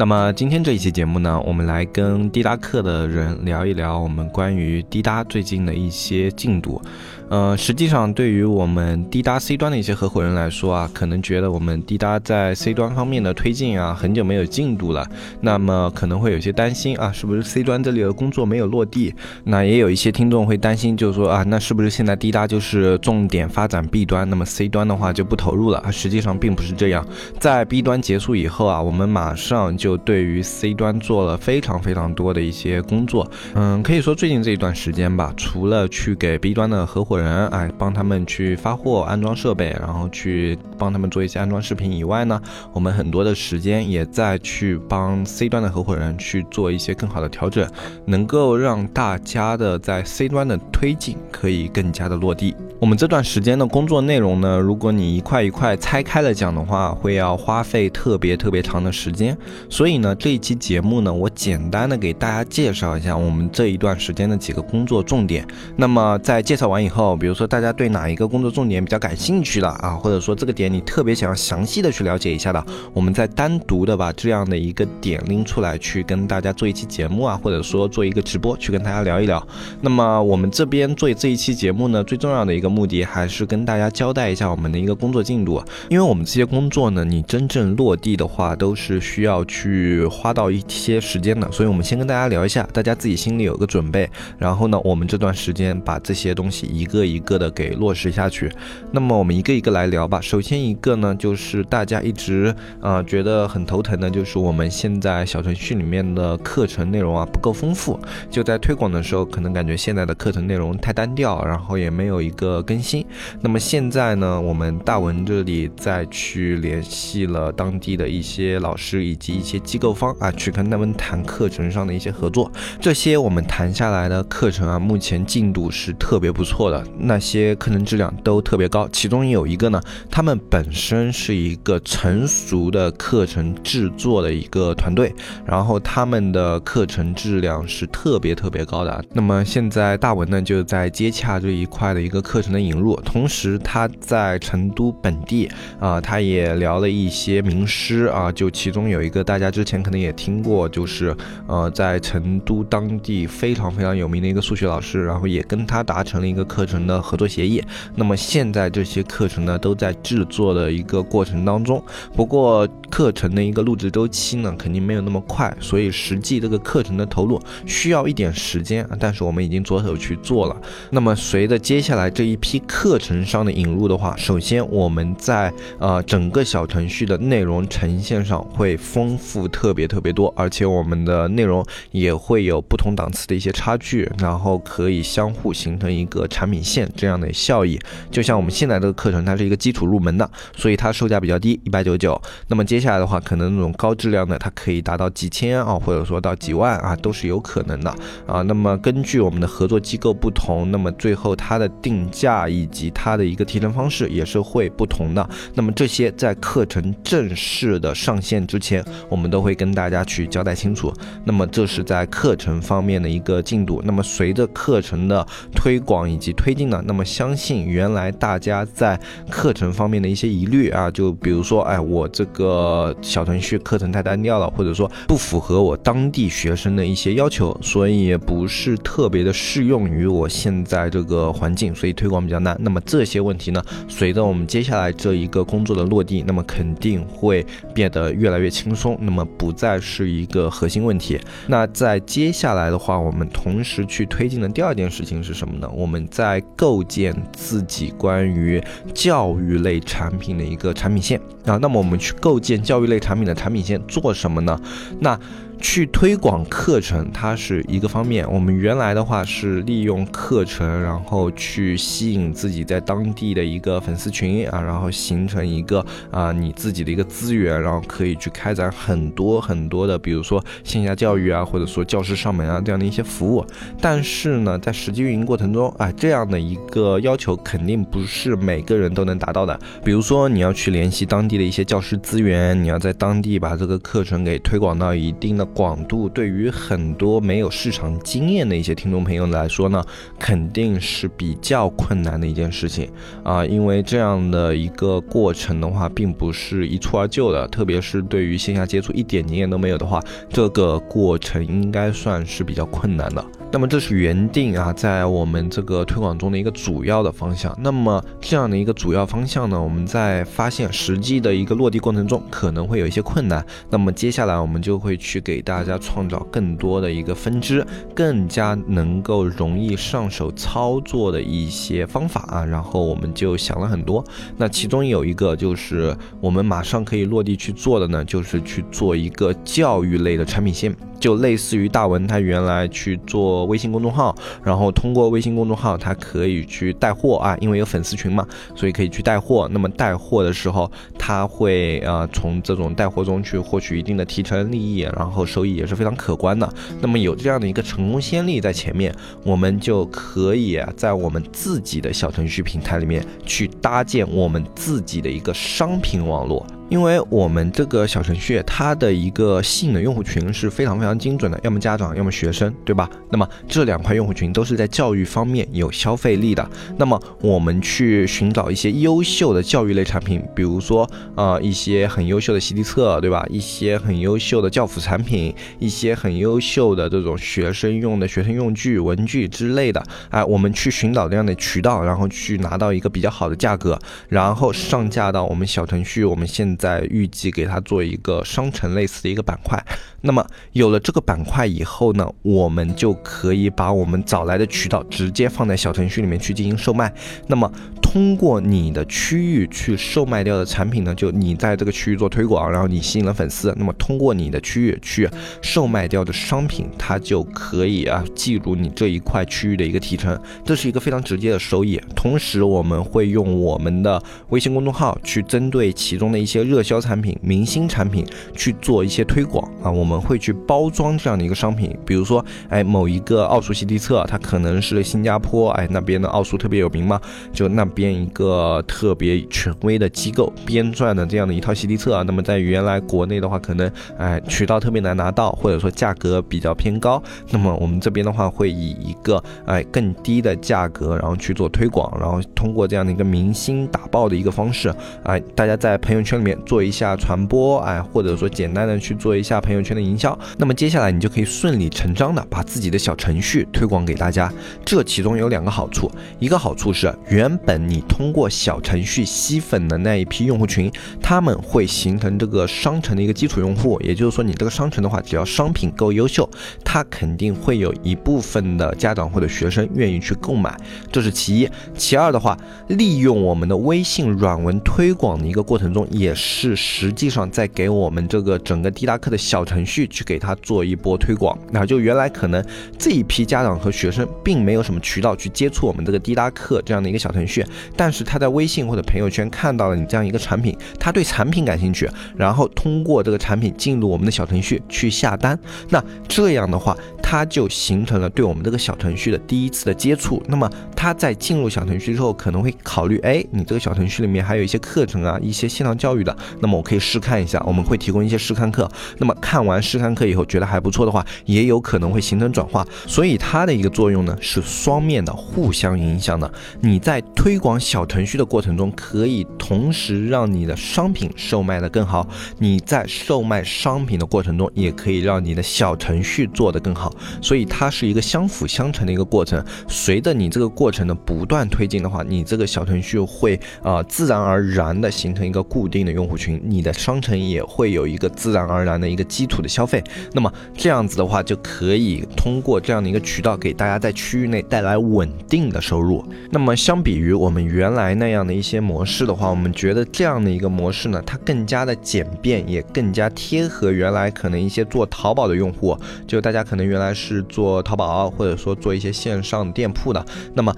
那么今天这一期节目呢，我们来跟滴答课的人聊一聊我们关于滴答最近的一些进度。呃，实际上对于我们滴答 C 端的一些合伙人来说啊，可能觉得我们滴答在 C 端方面的推进啊，很久没有进度了，那么可能会有些担心啊，是不是 C 端这里的工作没有落地？那也有一些听众会担心，就是说啊，那是不是现在滴答就是重点发展 B 端，那么 C 端的话就不投入了？实际上并不是这样，在 B 端结束以后啊，我们马上就就对于 C 端做了非常非常多的一些工作。嗯，可以说最近这一段时间吧，除了去给 B 端的合伙人。人哎，帮他们去发货、安装设备，然后去帮他们做一些安装视频以外呢，我们很多的时间也在去帮 C 端的合伙人去做一些更好的调整，能够让大家的在 C 端的推进可以更加的落地。我们这段时间的工作内容呢，如果你一块一块拆开了讲的话，会要花费特别特别长的时间。所所以呢，这一期节目呢，我简单的给大家介绍一下我们这一段时间的几个工作重点。那么在介绍完以后，比如说大家对哪一个工作重点比较感兴趣了啊，或者说这个点你特别想要详细的去了解一下的，我们再单独的把这样的一个点拎出来，去跟大家做一期节目啊，或者说做一个直播，去跟大家聊一聊。那么我们这边做这一期节目呢，最重要的一个。目的还是跟大家交代一下我们的一个工作进度，因为我们这些工作呢，你真正落地的话，都是需要去去花到一些时间的，所以我们先跟大家聊一下，大家自己心里有个准备。然后呢，我们这段时间把这些东西一个一个的给落实下去。那么我们一个一个来聊吧。首先一个呢，就是大家一直啊觉得很头疼的，就是我们现在小程序里面的课程内容啊不够丰富，就在推广的时候，可能感觉现在的课程内容太单调，然后也没有一个。更新。那么现在呢，我们大文这里再去联系了当地的一些老师以及一些机构方啊，去跟他们谈课程上的一些合作。这些我们谈下来的课程啊，目前进度是特别不错的，那些课程质量都特别高。其中有一个呢，他们本身是一个成熟的课程制作的一个团队，然后他们的课程质量是特别特别高的。那么现在大文呢，就在接洽这一块的一个课程。的引入，同时他在成都本地啊，他也聊了一些名师啊，就其中有一个大大家之前可能也听过，就是呃，在成都当地非常非常有名的一个数学老师，然后也跟他达成了一个课程的合作协议。那么现在这些课程呢，都在制作的一个过程当中。不过课程的一个录制周期呢，肯定没有那么快，所以实际这个课程的投入需要一点时间。但是我们已经着手去做了。那么随着接下来这一批课程上的引入的话，首先我们在呃整个小程序的内容呈现上会丰富特别特别多，而且我们的内容也会有不同档次的一些差距，然后可以相互形成一个产品线这样的效益。就像我们现在这个课程，它是一个基础入门的，所以它售价比较低，一百九十九。那么接下来的话，可能那种高质量的，它可以达到几千啊，或者说到几万啊，都是有可能的啊。那么根据我们的合作机构不同，那么最后它的定价。以及它的一个提成方式也是会不同的。那么这些在课程正式的上线之前，我我们都会跟大家去交代清楚。那么这是在课程方面的一个进度。那么随着课程的推广以及推进呢，那么相信原来大家在课程方面的一些疑虑啊，就比如说，哎，我这个小程序课程太单调了，或者说不符合我当地学生的一些要求，所以不是特别的适用于我现在这个环境，所以推广。比较难，那么这些问题呢，随着我们接下来这一个工作的落地，那么肯定会变得越来越轻松，那么不再是一个核心问题。那在接下来的话，我们同时去推进的第二件事情是什么呢？我们在构建自己关于教育类产品的一个产品线啊。那么我们去构建教育类产品的产品线做什么呢？那去推广课程，它是一个方面。我们原来的话是利用课程，然后去吸引自己在当地的一个粉丝群啊，然后形成一个啊你自己的一个资源，然后可以去开展很多很多的，比如说线下教育啊，或者说教师上门啊这样的一些服务。但是呢，在实际运营过程中啊，这样的一个要求肯定不是每个人都能达到的。比如说你要去联系当地的一些教师资源，你要在当地把这个课程给推广到一定的广度，对于很多没有市场经验的一些听众朋友来说呢，肯定是比较困难的一件事情啊，因为这样的一个过程的话，并不是一蹴而就的，特别是对于线下接触一点经验都没有的话，这个过程应该算是比较困难的。那么这是原定啊，在我们这个推广中的一个主要的方向。那么这样的一个主要方向呢，我们在发现实际的一个落地过程中可能会有一些困难。那么接下来我们就会去给大家创造更多的一个分支，更加能够容易上手操作的一些方法啊。然后我们就想了很多，那其中有一个就是我们马上可以落地去做的呢，就是去做一个教育类的产品线。就类似于大文，他原来去做微信公众号，然后通过微信公众号，他可以去带货啊，因为有粉丝群嘛，所以可以去带货。那么带货的时候，他会呃从这种带货中去获取一定的提成利益，然后收益也是非常可观的。那么有这样的一个成功先例在前面，我们就可以在我们自己的小程序平台里面去搭建我们自己的一个商品网络。因为我们这个小程序，它的一个吸引的用户群是非常非常精准的，要么家长，要么学生，对吧？那么这两块用户群都是在教育方面有消费力的。那么我们去寻找一些优秀的教育类产品，比如说呃一些很优秀的习题册，对吧？一些很优秀的教辅产品，一些很优秀的这种学生用的学生用具、文具之类的，哎，我们去寻找这样的渠道，然后去拿到一个比较好的价格，然后上架到我们小程序，我们现在预计给它做一个商城类似的一个板块。那么有了这个板块以后呢，我们就可以把我们找来的渠道直接放在小程序里面去进行售卖。那么通过你的区域去售卖掉的产品呢，就你在这个区域做推广，然后你吸引了粉丝，那么通过你的区域去售卖掉的商品，它就可以啊记录你这一块区域的一个提成，这是一个非常直接的收益。同时我们会用我们的微信公众号去针对其中的一些热销产品、明星产品去做一些推广啊，我们。会去包装这样的一个商品，比如说，哎，某一个奥数习题册，它可能是新加坡，哎，那边的奥数特别有名嘛，就那边一个特别权威的机构编撰的这样的一套习题册啊。那么在原来国内的话，可能哎渠道特别难拿到，或者说价格比较偏高。那么我们这边的话，会以一个哎更低的价格，然后去做推广，然后通过这样的一个明星打爆的一个方式，哎，大家在朋友圈里面做一下传播，哎，或者说简单的去做一下朋友圈的。营销，那么接下来你就可以顺理成章的把自己的小程序推广给大家。这其中有两个好处，一个好处是原本你通过小程序吸粉的那一批用户群，他们会形成这个商城的一个基础用户。也就是说，你这个商城的话，只要商品够优秀，它肯定会有一部分的家长或者学生愿意去购买。这是其一。其二的话，利用我们的微信软文推广的一个过程中，也是实际上在给我们这个整个滴答课的小程序。去给他做一波推广，那就原来可能这一批家长和学生并没有什么渠道去接触我们这个滴答课这样的一个小程序，但是他在微信或者朋友圈看到了你这样一个产品，他对产品感兴趣，然后通过这个产品进入我们的小程序去下单，那这样的话。他就形成了对我们这个小程序的第一次的接触。那么他在进入小程序之后，可能会考虑，哎，你这个小程序里面还有一些课程啊，一些线上教育的，那么我可以试看一下。我们会提供一些试看课。那么看完试看课以后，觉得还不错的话，也有可能会形成转化。所以它的一个作用呢，是双面的，互相影响的。你在推广小程序的过程中，可以同时让你的商品售卖的更好。你在售卖商品的过程中，也可以让你的小程序做得更好。所以它是一个相辅相成的一个过程。随着你这个过程的不断推进的话，你这个小程序会啊自然而然的形成一个固定的用用户群，你的商城也会有一个自然而然的一个基础的消费。那么这样子的话，就可以通过这样的一个渠道给大家在区域内带来稳定的收入。那么相比于我们原来那样的一些模式的话，我们觉得这样的一个模式呢，它更加的简便，也更加贴合原来可能一些做淘宝的用户，就大家可能原来是做淘宝或者说做一些线上店铺的，那么。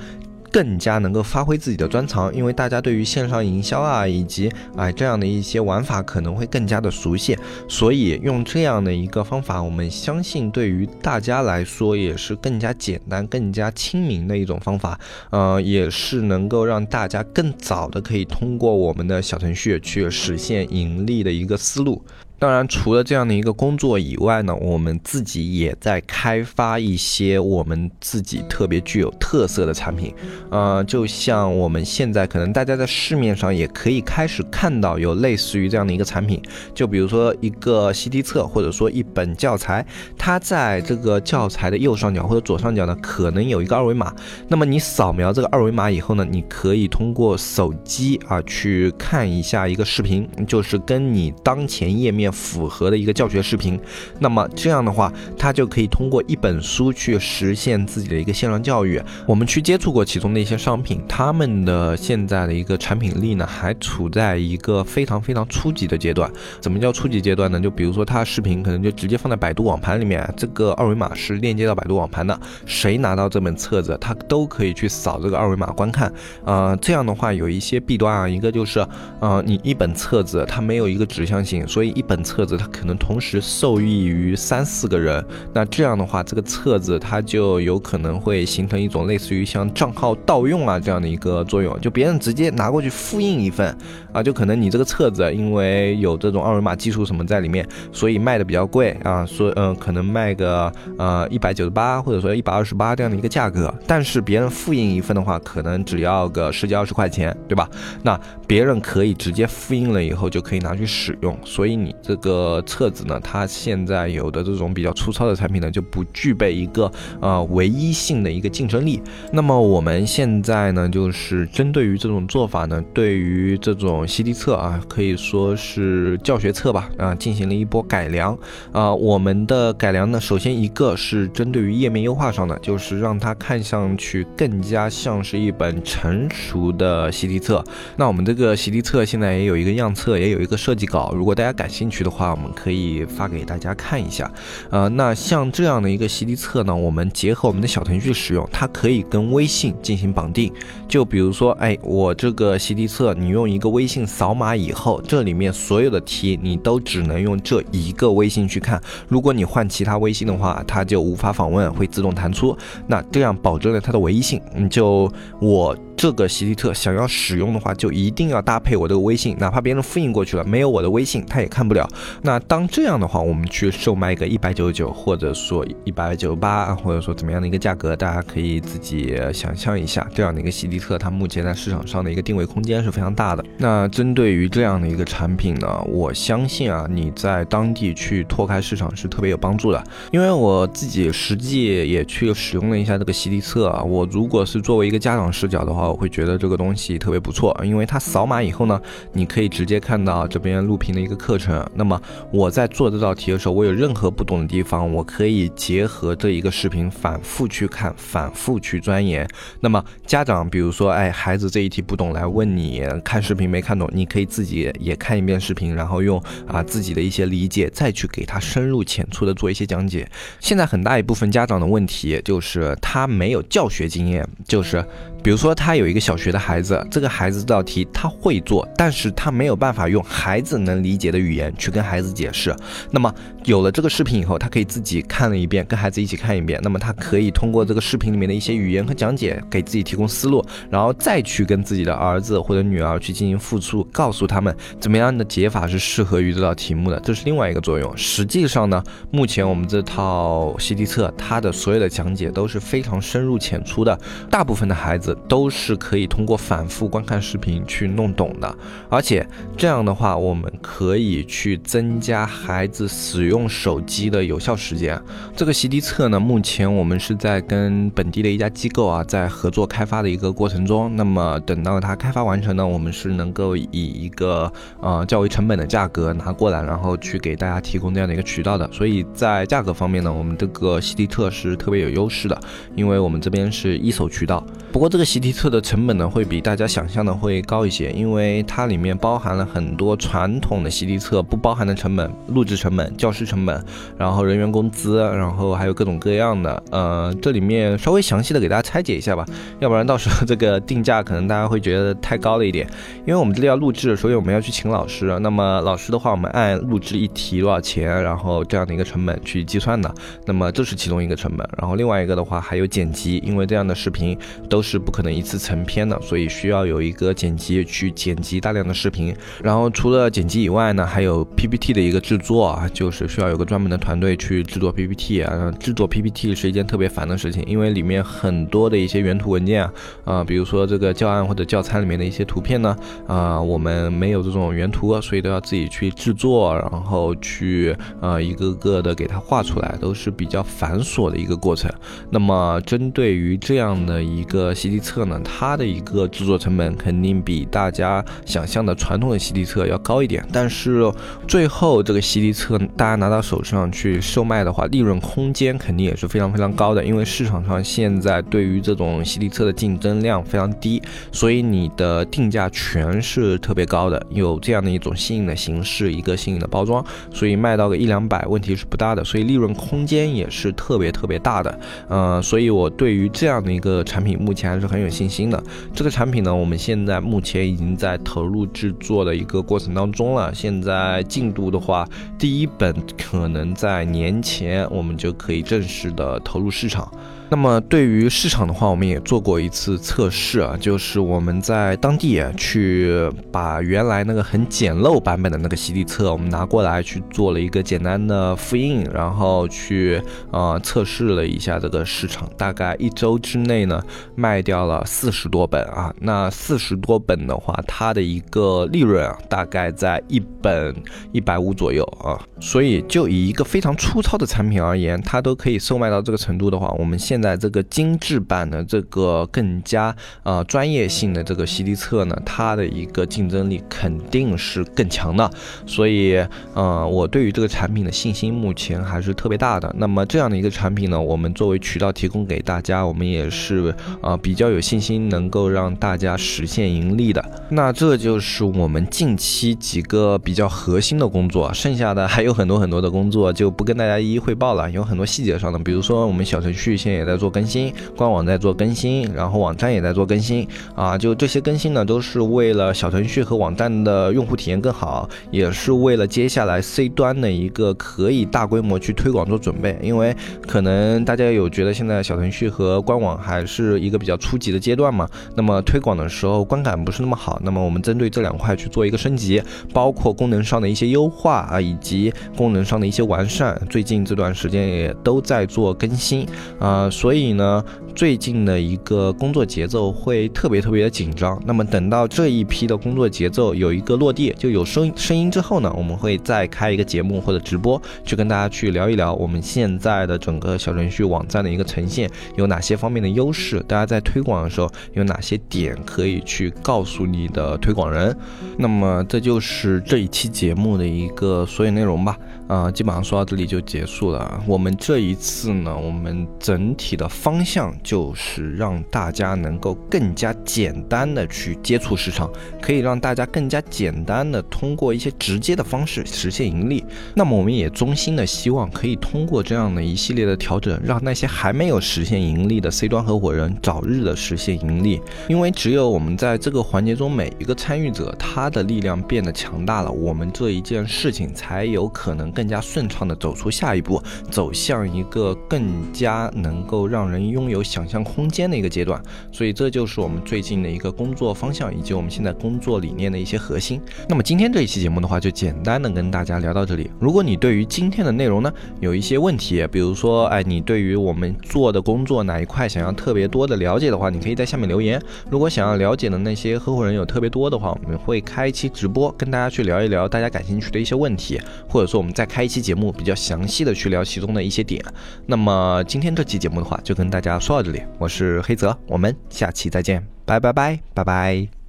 更加能够发挥自己的专长，因为大家对于线上营销啊，以及啊这样的一些玩法可能会更加的熟悉，所以用这样的一个方法，我们相信对于大家来说也是更加简单、更加亲民的一种方法，呃，也是能够让大家更早的可以通过我们的小程序去实现盈利的一个思路。当然，除了这样的一个工作以外呢，我们自己也在开发一些我们自己特别具有特色的产品。呃，就像我们现在可能大家在市面上也可以开始看到有类似于这样的一个产品，就比如说一个习题册或者说一本教材，它在这个教材的右上角或者左上角呢，可能有一个二维码。那么你扫描这个二维码以后呢，你可以通过手机啊去看一下一个视频，就是跟你当前页面。符合的一个教学视频，那么这样的话，他就可以通过一本书去实现自己的一个线上教育。我们去接触过其中的一些商品，他们的现在的一个产品力呢，还处在一个非常非常初级的阶段。怎么叫初级阶段呢？就比如说，他视频可能就直接放在百度网盘里面，这个二维码是链接到百度网盘的，谁拿到这本册子，他都可以去扫这个二维码观看。呃，这样的话有一些弊端啊，一个就是，呃，你一本册子它没有一个指向性，所以一本。册子它可能同时受益于三四个人，那这样的话，这个册子它就有可能会形成一种类似于像账号盗用啊这样的一个作用，就别人直接拿过去复印一份啊，就可能你这个册子因为有这种二维码技术什么在里面，所以卖的比较贵啊，说嗯可能卖个呃一百九十八或者说一百二十八这样的一个价格，但是别人复印一份的话，可能只要个十几二十块钱，对吧？那别人可以直接复印了以后就可以拿去使用，所以你。这个册子呢，它现在有的这种比较粗糙的产品呢，就不具备一个呃唯一性的一个竞争力。那么我们现在呢，就是针对于这种做法呢，对于这种习题册啊，可以说是教学册吧，啊，进行了一波改良。啊，我们的改良呢，首先一个是针对于页面优化上的，就是让它看上去更加像是一本成熟的习题册。那我们这个习题册现在也有一个样册，也有一个设计稿，如果大家感兴趣。的话，我们可以发给大家看一下。呃，那像这样的一个习题册呢，我们结合我们的小程序使用，它可以跟微信进行绑定。就比如说，哎，我这个习题册，你用一个微信扫码以后，这里面所有的题你都只能用这一个微信去看。如果你换其他微信的话，它就无法访问，会自动弹出。那这样保证了它的唯一性。你，就我。这个习题册想要使用的话，就一定要搭配我这个微信，哪怕别人复印过去了，没有我的微信，他也看不了。那当这样的话，我们去售卖一个一百九十九，或者说一百九十八，或者说怎么样的一个价格，大家可以自己想象一下，这样的一个习题册，它目前在市场上的一个定位空间是非常大的。那那针对于这样的一个产品呢，我相信啊，你在当地去拓开市场是特别有帮助的，因为我自己实际也去使用了一下这个习题册啊，我如果是作为一个家长视角的话。我会觉得这个东西特别不错，因为它扫码以后呢，你可以直接看到这边录屏的一个课程。那么我在做这道题的时候，我有任何不懂的地方，我可以结合这一个视频反复去看，反复去钻研。那么家长，比如说，哎，孩子这一题不懂来问你，看视频没看懂，你可以自己也看一遍视频，然后用啊自己的一些理解再去给他深入浅出的做一些讲解。现在很大一部分家长的问题就是他没有教学经验，就是比如说他有。一个小学的孩子，这个孩子这道题他会做，但是他没有办法用孩子能理解的语言去跟孩子解释。那么有了这个视频以后，他可以自己看了一遍，跟孩子一起看一遍。那么他可以通过这个视频里面的一些语言和讲解，给自己提供思路，然后再去跟自己的儿子或者女儿去进行复述，告诉他们怎么样的解法是适合于这道题目的。这是另外一个作用。实际上呢，目前我们这套习题册，它的所有的讲解都是非常深入浅出的，大部分的孩子都是。可以通过反复观看视频去弄懂的，而且这样的话，我们可以去增加孩子使用手机的有效时间。这个习题册呢，目前我们是在跟本地的一家机构啊，在合作开发的一个过程中。那么等到它开发完成呢，我们是能够以一个呃较为成本的价格拿过来，然后去给大家提供这样的一个渠道的。所以在价格方面呢，我们这个习题册是特别有优势的，因为我们这边是一手渠道。不过这个。个习题册的成本呢，会比大家想象的会高一些，因为它里面包含了很多传统的习题册不包含的成本，录制成本、教师成本，然后人员工资，然后还有各种各样的。呃，这里面稍微详细的给大家拆解一下吧，要不然到时候这个定价可能大家会觉得太高了一点。因为我们这里要录制，所以我们要去请老师。那么老师的话，我们按录制一题多少钱，然后这样的一个成本去计算的。那么这是其中一个成本，然后另外一个的话还有剪辑，因为这样的视频都是不可能一次成片的，所以需要有一个剪辑去剪辑大量的视频。然后除了剪辑以外呢，还有 PPT 的一个制作啊，就是需要有个专门的团队去制作 PPT 啊。制作 PPT 是一件特别烦的事情，因为里面很多的一些原图文件啊，啊，比如说这个教案或者教材里面的一些图片呢，啊，我们没有这种原图，所以都要自己去制作，然后去呃一个个的给它画出来，都是比较繁琐的一个过程。那么针对于这样的一个习题册呢，它的一个制作成本肯定比大家想象的传统的吸力册要高一点，但是最后这个吸力册大家拿到手上去售卖的话，利润空间肯定也是非常非常高的，因为市场上现在对于这种吸力册的竞争量非常低，所以你的定价权是特别高的，有这样的一种新颖的形式，一个新颖的包装，所以卖到个一两百问题是不大的，所以利润空间也是特别特别大的，嗯，所以我对于这样的一个产品目前还是很有信心的。这个产品呢，我们现在目前已经在投入制作的一个过程当中了，现在进度的话，第一本可能在年前我们就可以正式的投入市场。那么对于市场的话，我们也做过一次测试啊，就是我们在当地去把原来那个很简陋版本的那个习题册，我们拿过来去做了一个简单的复印，然后去呃测试了一下这个市场，大概一周之内呢卖掉了四十多本啊。那四十多本的话，它的一个利润啊，大概在一本一百五左右啊。所以就以一个非常粗糙的产品而言，它都可以售卖到这个程度的话，我们现在这个精致版的这个更加呃专业性的这个习题册呢，它的一个竞争力肯定是更强的，所以呃我对于这个产品的信心目前还是特别大的。那么这样的一个产品呢，我们作为渠道提供给大家，我们也是呃比较有信心能够让大家实现盈利的。那这就是我们近期几个比较核心的工作，剩下的还有很多很多的工作就不跟大家一一汇报了，有很多细节上的，比如说我们小程序现在也在。在做更新，官网在做更新，然后网站也在做更新啊，就这些更新呢，都是为了小程序和网站的用户体验更好，也是为了接下来 C 端的一个可以大规模去推广做准备。因为可能大家有觉得现在小程序和官网还是一个比较初级的阶段嘛，那么推广的时候观感不是那么好，那么我们针对这两块去做一个升级，包括功能上的一些优化啊，以及功能上的一些完善，最近这段时间也都在做更新啊。所以呢，最近的一个工作节奏会特别特别的紧张。那么等到这一批的工作节奏有一个落地，就有声声音之后呢，我们会再开一个节目或者直播，去跟大家去聊一聊我们现在的整个小程序网站的一个呈现有哪些方面的优势，大家在推广的时候有哪些点可以去告诉你的推广人。那么这就是这一期节目的一个所有内容吧。啊，基本上说到这里就结束了。我们这一次呢，我们整体的方向就是让大家能够更加简单的去接触市场，可以让大家更加简单的通过一些直接的方式实现盈利。那么我们也衷心的希望可以通过这样的一系列的调整，让那些还没有实现盈利的 C 端合伙人早日的实现盈利。因为只有我们在这个环节中每一个参与者他的力量变得强大了，我们这一件事情才有可能。更加顺畅的走出下一步，走向一个更加能够让人拥有想象空间的一个阶段。所以这就是我们最近的一个工作方向，以及我们现在工作理念的一些核心。那么今天这一期节目的话，就简单的跟大家聊到这里。如果你对于今天的内容呢有一些问题，比如说，哎，你对于我们做的工作哪一块想要特别多的了解的话，你可以在下面留言。如果想要了解的那些合伙人有特别多的话，我们会开一期直播，跟大家去聊一聊大家感兴趣的一些问题，或者说我们再。开一期节目，比较详细的去聊其中的一些点。那么今天这期节目的话，就跟大家说到这里。我是黑泽，我们下期再见，拜拜拜拜拜。